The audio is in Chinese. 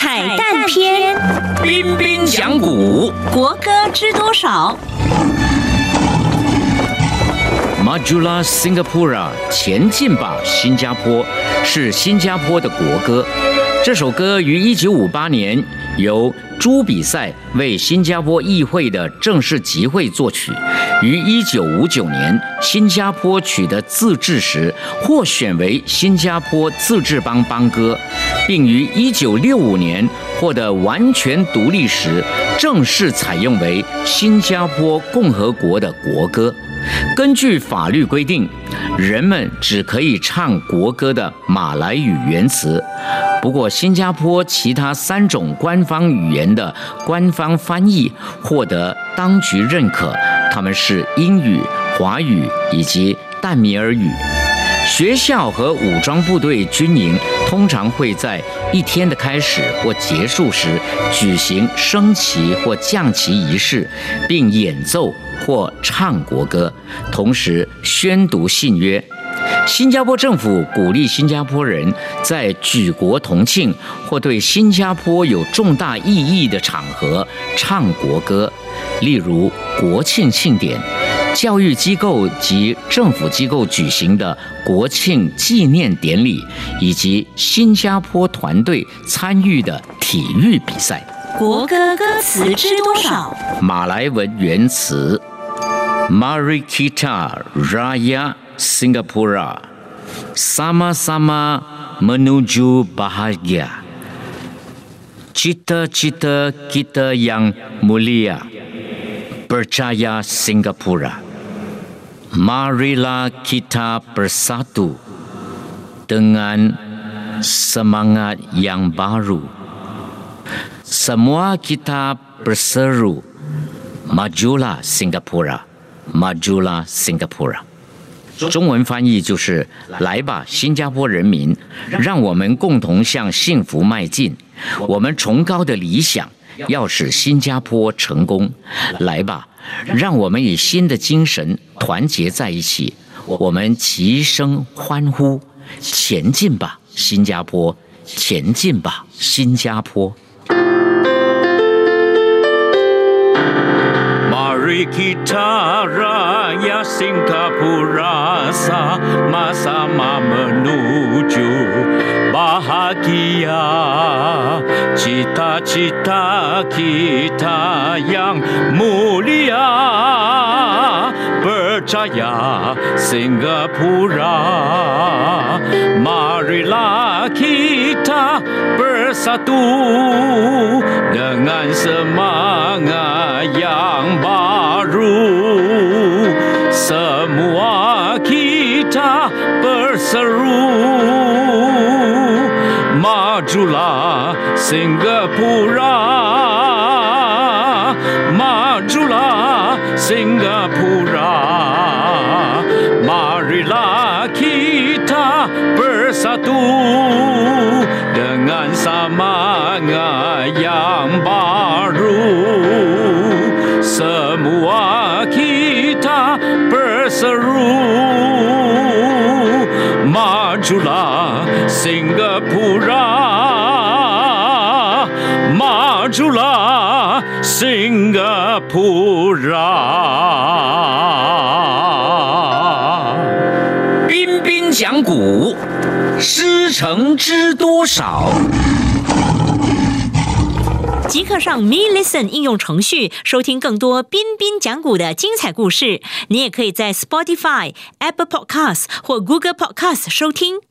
彩蛋篇，彬彬讲古。国歌知多少？Majula Singapura，前进吧，新加坡，是新加坡的国歌。这首歌于1958年由朱比赛为新加坡议会的正式集会作曲，于1959年新加坡取得自治时获选为新加坡自治邦邦歌，并于1965年获得完全独立时正式采用为新加坡共和国的国歌。根据法律规定，人们只可以唱国歌的马来语原词。不过，新加坡其他三种官方语言的官方翻译获得当局认可，他们是英语、华语以及淡米尔语。学校和武装部队军营通常会在一天的开始或结束时举行升旗或降旗仪式，并演奏或唱国歌，同时宣读信约。新加坡政府鼓励新加坡人在举国同庆或对新加坡有重大意义的场合唱国歌，例如国庆庆典、教育机构及政府机构举行的国庆纪念典礼，以及新加坡团队参与的体育比赛。国歌歌词知多少？马来文原词：Mari kita raya Singapura, sama-sama menuju bahagia. Cita-cita kita yang mulia, percaya Singapura. Marilah kita bersatu dengan semangat yang baru. Semua kita berseru, majulah Singapura, majulah Singapura。中文翻译就是：“来吧，新加坡人民，让我们共同向幸福迈进。我们崇高的理想要使新加坡成功。来吧，让我们以新的精神团结在一起。我们齐声欢呼：前进吧，新加坡！前进吧，新加坡！” Mari kita raya Singapura sama-sama menuju bahagia. Cita-cita kita yang mulia. Percaya Singapura. Marilah kita bersatu Dengan semangat Semua kita berseru Majulah Singapura Majulah Singapura Marilah kita Majulah Singapura Majula Singapura 彬彬讲古，师承知多少？即刻上 Me Listen 应用程序收听更多彬彬讲古的精彩故事。你也可以在 Spotify、Apple Podcasts 或 Google Podcasts 收听。